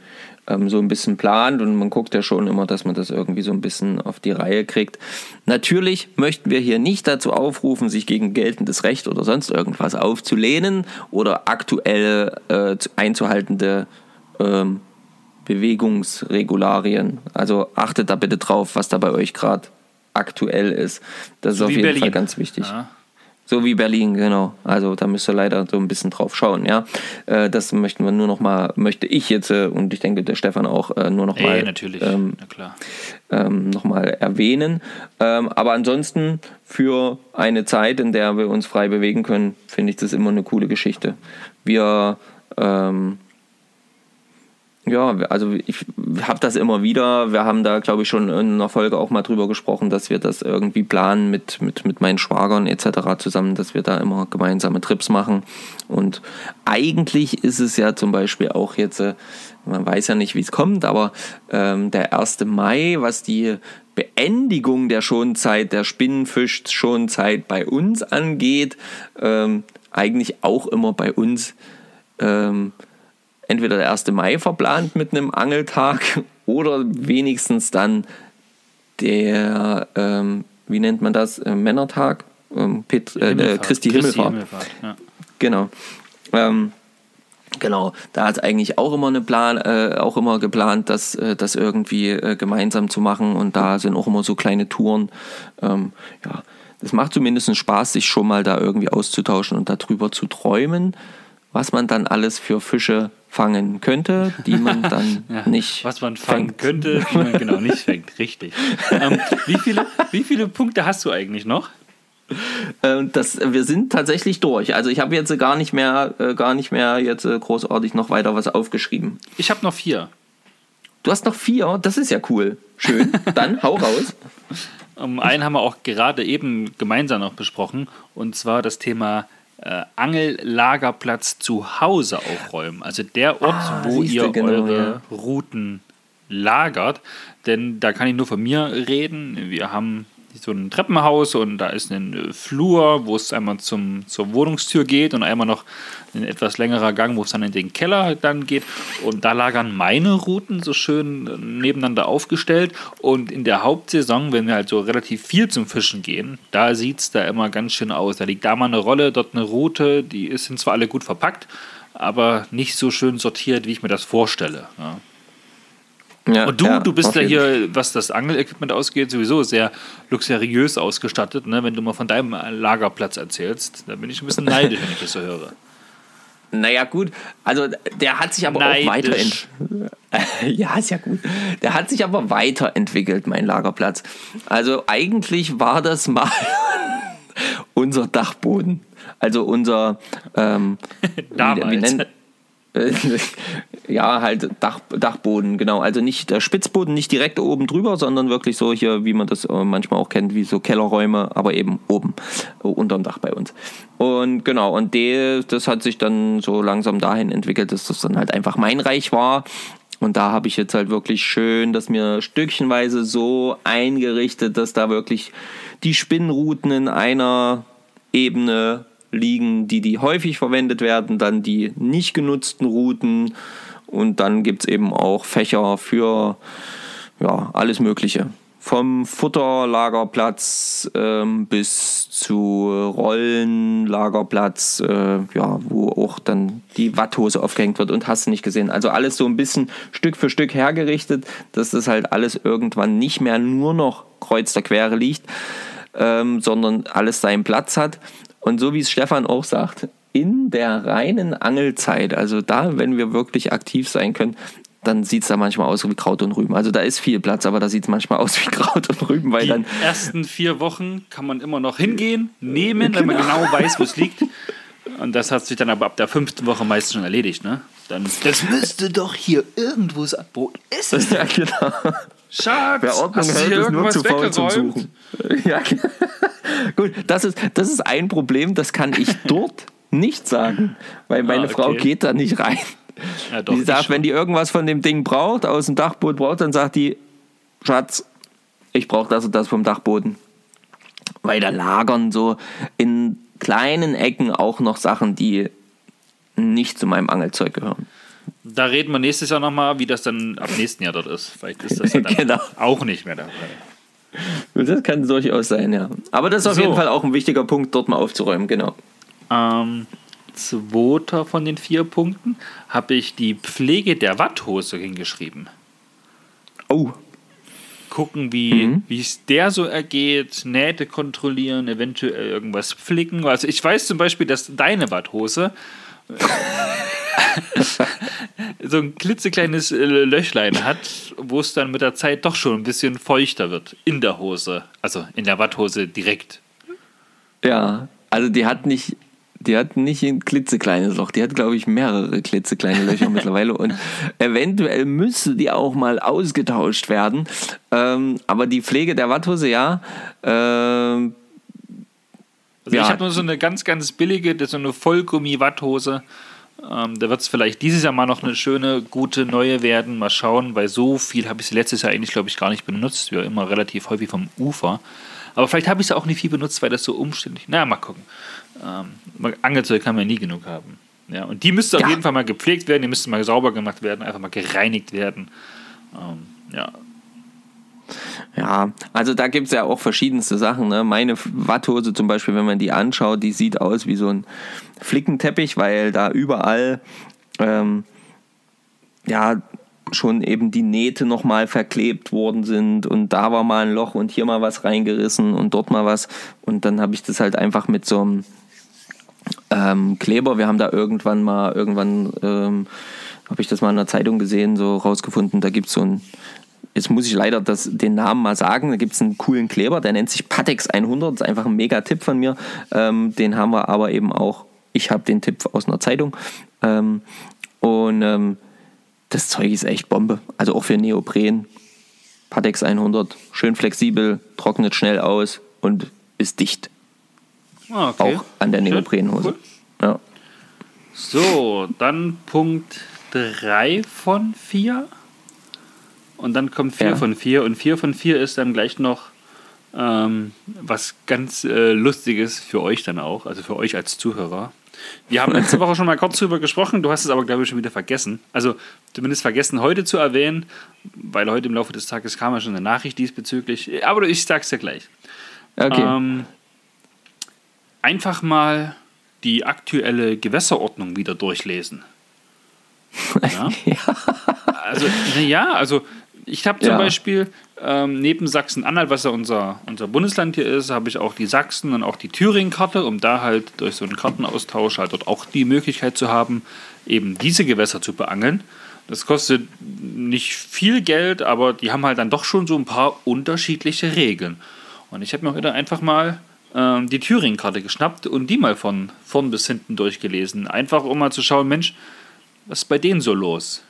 ähm, so ein bisschen plant und man guckt ja schon immer, dass man das irgendwie so ein bisschen auf die Reihe kriegt. Natürlich möchten wir hier nicht dazu aufrufen, sich gegen geltendes Recht oder sonst irgendwas aufzulehnen oder aktuell äh, zu- einzuhaltende ähm, Bewegungsregularien. Also achtet da bitte drauf, was da bei euch gerade aktuell ist. Das ist auf jeden Berlin. Fall ganz wichtig. Ja. So wie Berlin, genau. Also da müsst ihr leider so ein bisschen drauf schauen, ja. Äh, das möchten wir nur noch mal, möchte ich jetzt äh, und ich denke der Stefan auch äh, nur noch mal, Ey, natürlich, ähm, na klar. ähm, noch mal erwähnen. Ähm, aber ansonsten für eine Zeit, in der wir uns frei bewegen können, finde ich das immer eine coole Geschichte. Wir ähm, ja, also ich habe das immer wieder. Wir haben da, glaube ich, schon in einer Folge auch mal drüber gesprochen, dass wir das irgendwie planen mit, mit, mit meinen Schwagern etc. zusammen, dass wir da immer gemeinsame Trips machen. Und eigentlich ist es ja zum Beispiel auch jetzt, äh, man weiß ja nicht, wie es kommt, aber ähm, der 1. Mai, was die Beendigung der Schonzeit, der Spinnenfisch-Schonzeit bei uns angeht, ähm, eigentlich auch immer bei uns ähm, entweder der 1. Mai verplant mit einem Angeltag oder wenigstens dann der, ähm, wie nennt man das, äh, Männertag, ähm, Pet, äh, der Christi Himmelfahrt. ja. Genau. Ähm, genau, da ist eigentlich auch immer eine Plan, äh, auch immer geplant, das, äh, das irgendwie äh, gemeinsam zu machen und da sind auch immer so kleine Touren. Ähm, ja, das macht zumindest Spaß, sich schon mal da irgendwie auszutauschen und darüber zu träumen, was man dann alles für Fische fangen könnte, die man dann Ja, nicht was man fangen fängt. könnte, die man genau nicht fängt. Richtig. Ähm, wie, viele, wie viele Punkte hast du eigentlich noch? Ähm, das, wir sind tatsächlich durch. Also ich habe jetzt gar nicht mehr, äh, gar nicht mehr jetzt äh, großartig noch weiter was aufgeschrieben. Ich habe noch vier. Du hast noch vier, das ist ja cool. Schön. Dann hau raus. Um, einen haben wir auch gerade eben gemeinsam noch besprochen, und zwar das Thema äh, Angellagerplatz zu Hause aufräumen. Also der Ort, Ah, wo ihr genau, eure Routen lagert. Denn da kann ich nur von mir reden. Wir haben so ein Treppenhaus und da ist ein äh, Flur, wo es einmal zum, zur Wohnungstür geht und einmal noch ein etwas längerer Gang, wo es dann in den Keller dann geht. Und da lagern meine Routen so schön äh, nebeneinander aufgestellt. Und in der Hauptsaison, wenn wir halt so relativ viel zum Fischen gehen, da sieht es da immer ganz schön aus. Da liegt da mal eine Rolle, dort eine Route, die sind zwar alle gut verpackt, aber nicht so schön sortiert, wie ich mir das vorstelle. Ja. Ja, Und du, ja, du bist ja hier, was das Angelequipment ausgeht, sowieso sehr luxuriös ausgestattet. Ne? Wenn du mal von deinem Lagerplatz erzählst, da bin ich ein bisschen neidisch, wenn ich das so höre. Naja, gut. Also, der hat sich aber Neidisch. auch weiterentwickelt. ja, ist ja gut. Der hat sich aber weiterentwickelt, mein Lagerplatz. Also, eigentlich war das mal unser Dachboden. Also, unser. Ähm, Damals. Wie, wie nennt, ja, halt Dach, Dachboden, genau. Also nicht der Spitzboden, nicht direkt oben drüber, sondern wirklich so hier, wie man das äh, manchmal auch kennt, wie so Kellerräume, aber eben oben, äh, unterm Dach bei uns. Und genau, und die, das hat sich dann so langsam dahin entwickelt, dass das dann halt einfach mein Reich war. Und da habe ich jetzt halt wirklich schön das mir stückchenweise so eingerichtet, dass da wirklich die Spinnrouten in einer Ebene liegen, die, die häufig verwendet werden, dann die nicht genutzten Routen und dann gibt es eben auch Fächer für ja, alles Mögliche. Vom Futterlagerplatz ähm, bis zu Rollenlagerplatz, äh, ja, wo auch dann die Watthose aufgehängt wird und hast du nicht gesehen. Also alles so ein bisschen Stück für Stück hergerichtet, dass das halt alles irgendwann nicht mehr nur noch kreuz der Quere liegt, ähm, sondern alles seinen Platz hat. Und so wie es Stefan auch sagt, in der reinen Angelzeit, also da, wenn wir wirklich aktiv sein können, dann sieht es da manchmal aus wie Kraut und Rüben. Also da ist viel Platz, aber da sieht es manchmal aus wie Kraut und Rüben, weil Die dann ersten vier Wochen kann man immer noch hingehen, nehmen, wenn man genau weiß, wo es liegt. Und das hat sich dann aber ab der fünften Woche meistens schon erledigt, ne? Dann, das müsste doch hier irgendwo sein. Wo ist es? ja, genau. Schatz, Wer Ordnung hast du hält, hier ist nur irgendwas zu faul zum weggeräumt? Suchen. Ja, gut, das ist, das ist ein Problem, das kann ich dort nicht sagen, weil meine Ah, Frau okay. geht da nicht rein. Ja, doch, die sagt, wenn die irgendwas von dem Ding braucht, aus dem Dachboden braucht, dann sagt die, Schatz, ich brauche das und das vom Dachboden. Weil da lagern so in kleinen Ecken auch noch Sachen, die nicht zu meinem Angelzeug gehören. Da reden wir nächstes Jahr nochmal, wie das dann ab nächsten Jahr dort ist. Vielleicht ist das ja dann Genau. auch nicht mehr dabei. Das kann durchaus sein, ja. Aber das ist auf So. jeden Fall auch ein wichtiger Punkt, dort mal aufzuräumen, genau. Ähm, zweiter von den vier Punkten habe ich die Pflege der Watthose hingeschrieben. Oh, gucken, wie wie es der so ergeht, Nähte kontrollieren, eventuell irgendwas flicken. Also ich weiß zum Beispiel, dass deine Badhose so ein klitzekleines äh, Löchlein hat, wo es dann mit der Zeit doch schon ein bisschen feuchter wird in der Hose. Also in der Watthose direkt. Ja, also die hat nicht, die hat nicht ein klitzekleines Loch, die hat, glaube ich, mehrere klitzekleine Löcher mittlerweile und eventuell müsste die auch mal ausgetauscht werden. Ähm, aber die Pflege der Watthose, ja. Ähm, Also Ja. ich habe nur so eine ganz, ganz billige, das ist so eine Vollgummi-Watthose. Ähm, da wird es vielleicht dieses Jahr mal noch eine schöne, gute neue werden. Mal schauen, weil so viel habe ich sie letztes Jahr eigentlich, glaube ich, gar nicht benutzt. Wir immer relativ häufig vom Ufer. Aber vielleicht habe ich sie auch nicht viel benutzt, weil das so umständlich Na, mal gucken. Ähm, Angelzeug kann man nie genug haben. Ja, und die müsste auf Ja. jeden Fall mal gepflegt werden, die müsste mal sauber gemacht werden, einfach mal gereinigt werden. Ähm, ja, Ja, also da gibt es ja auch verschiedenste Sachen. Ne? Meine Watthose zum Beispiel, wenn man die anschaut, die sieht aus wie so ein Flickenteppich, weil da überall ähm, ja schon eben die Nähte nochmal verklebt worden sind und da war mal ein Loch und hier mal was reingerissen und dort mal was. Und dann habe ich das halt einfach mit so einem ähm, Kleber, wir haben da irgendwann mal, irgendwann ähm, habe ich das mal in der Zeitung gesehen, so rausgefunden, da gibt es so ein, jetzt muss ich leider das, den Namen mal sagen, da gibt es einen coolen Kleber, der nennt sich Patex 100, das ist einfach ein mega Tipp von mir, ähm, den haben wir aber eben auch, ich habe den Tipp aus einer Zeitung ähm, und ähm, das Zeug ist echt Bombe, also auch für Neopren, Patex 100, schön flexibel, trocknet schnell aus und ist dicht, Ah, okay. auch an der. Neoprenhose. Cool. Ja. So, dann Punkt 3 von 4. Und dann kommt 4 Ja. von 4. Und 4 von 4 ist dann gleich noch ähm, was ganz äh, Lustiges für euch dann auch, also für euch als Zuhörer. Wir haben letzte Woche schon mal kurz drüber gesprochen, du hast es aber, glaube ich, schon wieder vergessen. Also zumindest vergessen heute zu erwähnen, weil heute im Laufe des Tages kam ja schon eine Nachricht diesbezüglich. Aber ich sag's dir gleich. Okay. Ähm, einfach mal die aktuelle Gewässerordnung wieder durchlesen. Ja? Also, naja, also ich habe zum Ja. Beispiel ähm, neben Sachsen-Anhalt, was ja unser, unser Bundesland hier ist, habe ich auch die Sachsen- und auch die Thüringen-Karte, um da halt durch so einen Kartenaustausch halt dort auch die Möglichkeit zu haben, eben diese Gewässer zu beangeln. Das kostet nicht viel Geld, aber die haben halt dann doch schon so ein paar unterschiedliche Regeln. Und ich habe mir heute einfach mal ähm, die Thüringen-Karte geschnappt und die mal von vorn bis hinten durchgelesen. Einfach um mal zu schauen, Mensch, was ist bei denen so los?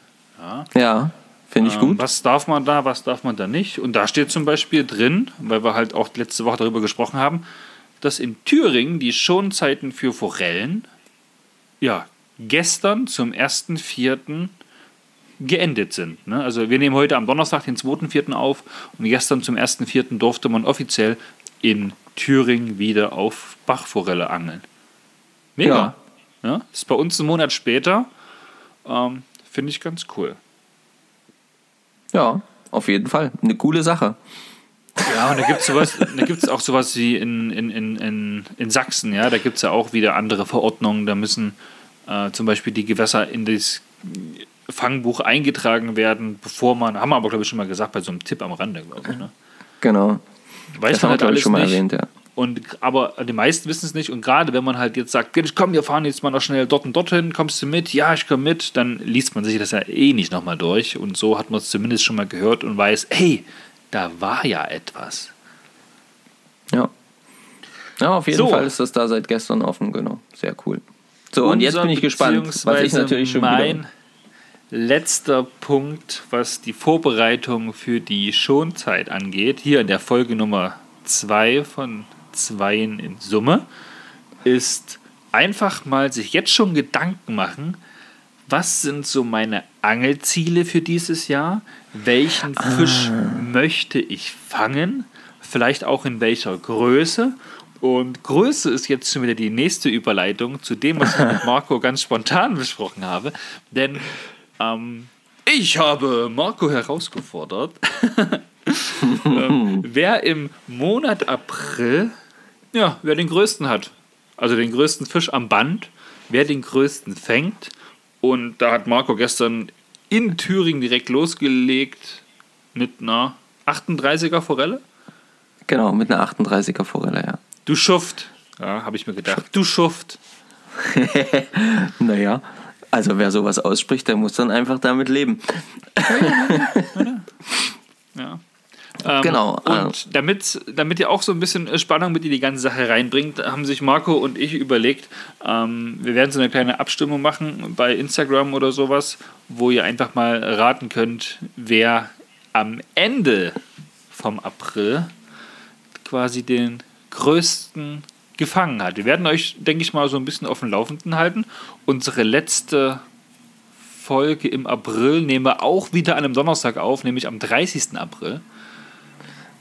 Ja, finde ich Ähm, gut. Was darf man da, was darf man da nicht? Und da steht zum Beispiel drin, weil wir halt auch letzte Woche darüber gesprochen haben, dass in Thüringen die Schonzeiten für Forellen ja gestern zum 1.4. geendet sind. Ne? Also wir nehmen heute am Donnerstag, den 2.4. auf und gestern zum 1.4. durfte man offiziell in Thüringen wieder auf Bachforelle angeln. Mega. Ja. ist bei uns einen Monat später. Ähm, Finde ich ganz cool. Ja, auf jeden Fall. Eine coole Sache. Ja, und da gibt es sowas, da gibt's auch sowas wie in, in, in, in, in Sachsen, ja, da gibt es ja auch wieder andere Verordnungen, da müssen äh, zum Beispiel die Gewässer in das Fangbuch eingetragen werden, bevor man, haben wir aber glaube ich schon mal gesagt, bei so einem Tipp am Rande, glaube ich. Ne? Genau. Weiß Das haben wir, man halt alles schon mal nicht. erwähnt, ja. Und, aber die meisten wissen es nicht. Und gerade wenn man halt jetzt sagt, komm, wir fahren jetzt mal noch schnell dort und dorthin, kommst du mit? Ja, ich komme mit. Dann liest man sich das ja eh nicht nochmal durch. Und so hat man es zumindest schon mal gehört und weiß, hey, da war ja etwas. Ja. Ja, auf jeden So. Fall ist das da seit gestern offen, genau. Sehr cool. So, und jetzt bin ich gespannt, was ich natürlich schon mein wieder... letzter Punkt, was die Vorbereitung für die Schonzeit angeht, hier in der Folge Nummer 2 von 2 in Summe, ist einfach mal sich jetzt schon Gedanken machen, was sind so meine Angelziele für dieses Jahr? Welchen Fisch möchte ich fangen? Vielleicht auch in welcher Größe? Und Größe ist jetzt schon wieder die nächste Überleitung zu dem, was ich mit Marco ganz spontan besprochen habe. Denn ähm, ich habe Marco herausgefordert, ähm, wer im Monat April, ja, wer den größten hat. Also den größten Fisch am Band, wer den größten fängt. Und da hat Marco gestern in Thüringen direkt losgelegt mit einer 38er Forelle? Genau, mit einer 38er Forelle, ja. Du Schuft. Ja, habe ich mir gedacht. Du Schuft. Naja, also wer sowas ausspricht, der muss dann einfach damit leben. Ja. Ähm, Genau, Und damit, damit ihr auch so ein bisschen Spannung mit in die ganze Sache reinbringt, haben sich Marco und ich überlegt, ähm, wir werden so eine kleine Abstimmung machen bei Instagram oder sowas, wo ihr einfach mal raten könnt, wer am Ende vom April quasi den größten gefangen hat. Wir werden euch, denke ich mal, so ein bisschen auf dem Laufenden halten. Unsere letzte Folge im April nehmen wir auch wieder an einem Donnerstag auf, nämlich am 30. April.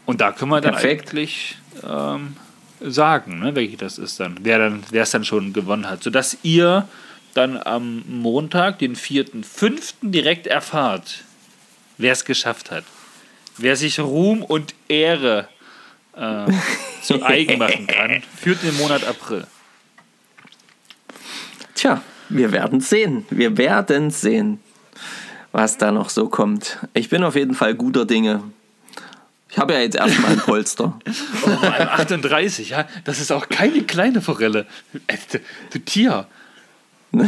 Und da können wir dann Perfekt. eigentlich ähm, sagen, ne, welche das ist dann, wer dann, wer es dann schon gewonnen hat, sodass ihr dann am Montag, den 4.5. direkt erfahrt, wer es geschafft hat. Wer sich Ruhm und Ehre äh, zu eigen machen kann, für den Monat April. Tja, wir werden sehen. Wir werden sehen, was da noch so kommt. Ich bin auf jeden Fall guter Dinge. Ich habe ja jetzt erstmal ein Polster. Oh, vor allem 38, ja, das ist auch keine kleine Forelle. Äh, Du, Tier.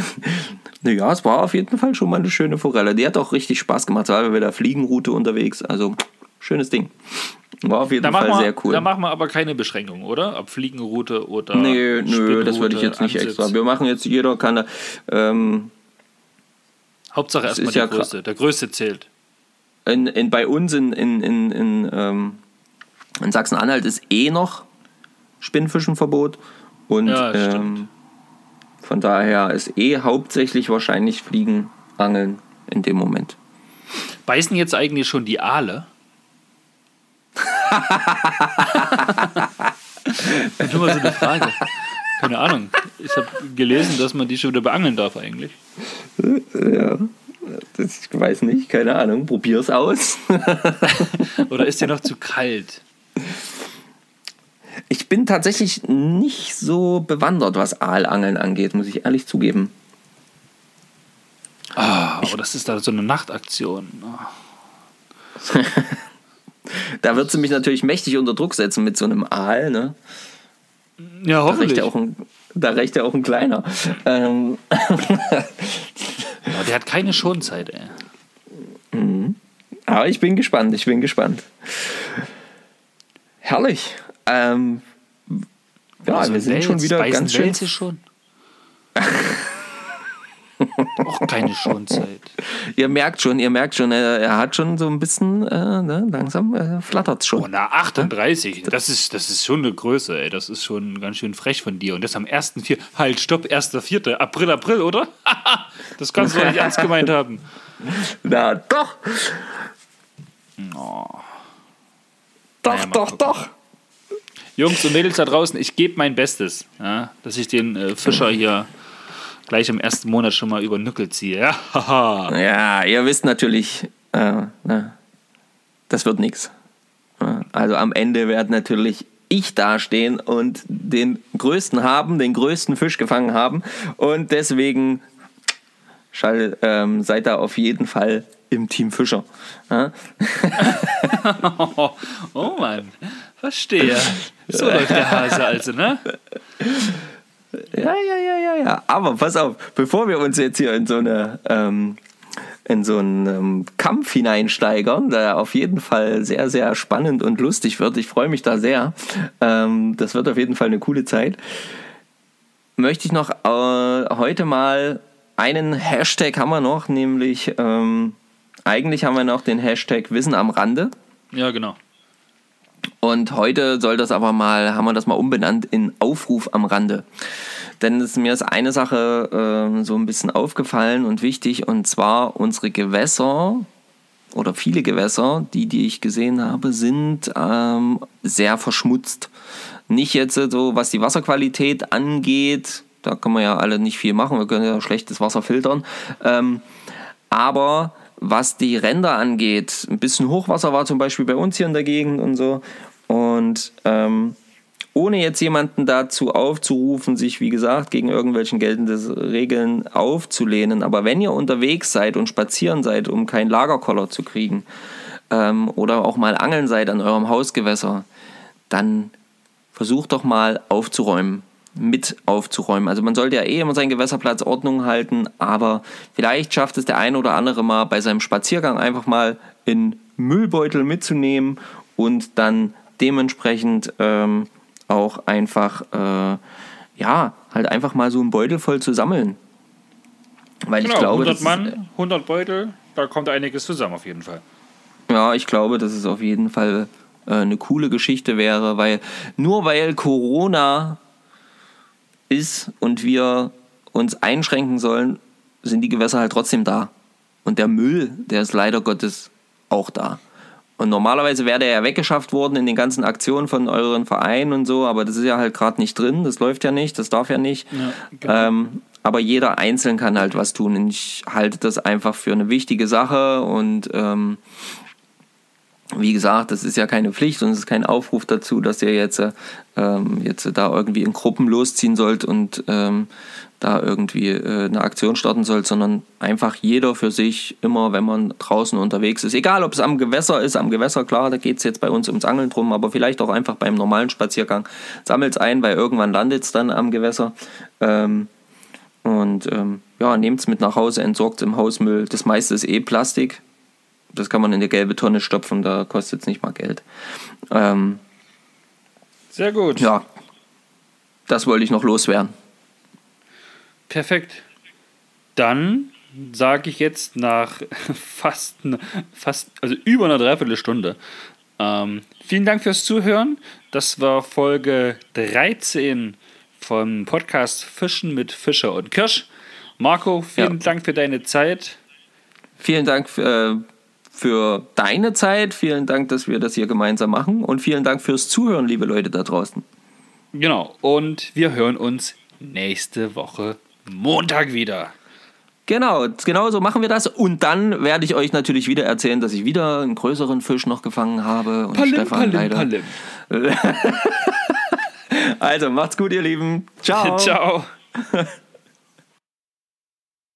Naja, es war auf jeden Fall schon mal eine schöne Forelle. Die hat auch richtig Spaß gemacht. Waren wir mit der Fliegenroute unterwegs. Also, schönes Ding. War auf jeden Da Fall wir, sehr cool. da machen wir aber keine Beschränkung, oder? Ob Fliegenroute oder. Nö, nö, das würde ich jetzt nicht Ansitz. extra. Wir machen jetzt, jeder kann. Ähm, Hauptsache erstmal der ja Größte. Der Größte zählt. In, in, bei uns in, in, in, in, ähm, in Sachsen-Anhalt ist eh noch Spinnfischenverbot. Und Ja, ähm, von daher ist eh hauptsächlich wahrscheinlich Fliegenangeln in dem Moment. Beißen jetzt eigentlich schon die Aale? Nur mal so eine Frage. Keine Ahnung. Ich habe gelesen, dass man die schon wieder beangeln darf eigentlich. Ja, das, ich weiß nicht, keine Ahnung. Probier's aus. Oder ist der noch zu kalt? Ich bin tatsächlich nicht so bewandert, was Aalangeln angeht, muss ich ehrlich zugeben. Ah, aber das ist da so eine Nachtaktion. Ah. Da wird sie mich natürlich mächtig unter Druck setzen mit so einem Aal, ne? Ja, Da reicht hoffentlich. ja auch ein, da reicht ja auch ein kleiner. Ähm, Aber der hat keine Schonzeit, ey. aber ich bin gespannt, ich bin gespannt. Herrlich. Ähm, ja, Also wir sind schon wieder ganz schön. Welse Auch keine Schonzeit. Ihr merkt schon, ihr merkt schon, er, er hat schon so ein bisschen, äh, ne, langsam äh, flattert schon. Oh, na, 38. Das ist, das ist schon eine Größe, ey. Das ist schon ganz schön frech von dir. Und das am 1.4. Halt, stopp, 1.4. April, April, oder? das kannst du doch nicht ernst gemeint haben. Na doch, Oh. doch, Naja, doch, gucken. doch. Jungs und Mädels da draußen, ich gebe mein Bestes, ja, dass ich den äh, Fischer hier gleich im ersten Monat schon mal über Nückel ziehe. Ja. Ja, ihr wisst natürlich, äh, ne, das wird nichts. Also am Ende wird natürlich ich dastehen und den größten haben, den größten Fisch gefangen haben. Und deswegen schall, ähm, seid da auf jeden Fall im Team Fischer. Ja? Oh, oh Mann, verstehe. So läuft der Hase also, ne? Ja, ja, ja, ja, ja. Aber pass auf, bevor wir uns jetzt hier in so eine ähm, in so einen ähm, Kampf hineinsteigern, der auf jeden Fall sehr, sehr spannend und lustig wird. Ich freue mich da sehr. Ähm, das wird auf jeden Fall eine coole Zeit. Möchte ich noch äh, heute mal einen Hashtag haben wir noch, nämlich ähm, eigentlich haben wir noch den Hashtag Wissen am Rande. Ja, genau. Und heute soll das aber mal, haben wir das mal umbenannt in Aufruf am Rande. Denn es, mir ist eine Sache äh, so ein bisschen aufgefallen und wichtig, und zwar unsere Gewässer oder viele Gewässer, die, die ich gesehen habe, sind ähm, sehr verschmutzt. Nicht jetzt so, was die Wasserqualität angeht, da können wir ja alle nicht viel machen, wir können ja schlechtes Wasser filtern. Ähm, aber was die Ränder angeht, ein bisschen Hochwasser war zum Beispiel bei uns hier in der Gegend und so. Und ähm, ohne jetzt jemanden dazu aufzurufen, sich wie gesagt gegen irgendwelchen geltenden Regeln aufzulehnen, aber wenn ihr unterwegs seid und spazieren seid, um keinen Lagerkoller zu kriegen, ähm, oder auch mal angeln seid an eurem Hausgewässer, dann versucht doch mal aufzuräumen, mit aufzuräumen. Also man sollte ja eh immer seinen Gewässerplatz Ordnung halten, aber vielleicht schafft es der ein oder andere mal bei seinem Spaziergang einfach mal in Müllbeutel mitzunehmen und dann dementsprechend ähm, auch einfach, äh, ja, halt einfach mal so einen Beutel voll zu sammeln. Weil genau, ich glaube, 100 Mann, 100 Beutel, da kommt einiges zusammen auf jeden Fall. Ja, ich glaube, dass es auf jeden Fall äh, eine coole Geschichte wäre, weil nur weil Corona ist und wir uns einschränken sollen, sind die Gewässer halt trotzdem da. Und der Müll, der ist leider Gottes auch da. Und normalerweise wäre der ja weggeschafft worden in den ganzen Aktionen von euren Vereinen und so, aber das ist ja halt gerade nicht drin, das läuft ja nicht, das darf ja nicht. Ja, genau. ähm, aber jeder einzeln kann halt was tun. Und ich halte das einfach für eine wichtige Sache und ähm, wie gesagt, das ist ja keine Pflicht und es ist kein Aufruf dazu, dass ihr jetzt, ähm, jetzt da irgendwie in Gruppen losziehen sollt und ähm, da irgendwie äh, eine Aktion starten sollt, sondern einfach jeder für sich, immer wenn man draußen unterwegs ist. Egal, ob es am Gewässer ist, am Gewässer, klar, da geht es jetzt bei uns ums Angeln drum, aber vielleicht auch einfach beim normalen Spaziergang. Sammelt es ein, weil irgendwann landet es dann am Gewässer. Ähm, und ähm, ja, nehmt es mit nach Hause, entsorgt es im Hausmüll. Das meiste ist eh Plastik das kann man in eine gelbe Tonne stopfen, da kostet es nicht mal Geld. Ähm, Sehr gut. Ja, das wollte ich noch loswerden. Perfekt. Dann sage ich jetzt nach fast, fast, also über einer Dreiviertelstunde. Ähm, vielen Dank fürs Zuhören. Das war Folge 13 vom Podcast Fischen mit Fischer und Kirsch. Marco, vielen ja. Dank für deine Zeit. Vielen Dank für, äh, für deine Zeit. Vielen Dank, dass wir das hier gemeinsam machen. Und vielen Dank fürs Zuhören, liebe Leute da draußen. Genau. Und wir hören uns nächste Woche Montag wieder. Genau, genau so machen wir das. Und dann werde ich euch natürlich wieder erzählen, dass ich wieder einen größeren Fisch noch gefangen habe. Und Palim, Stefan Palim, leider. Palim. also macht's gut, ihr Lieben. Ciao. Ciao.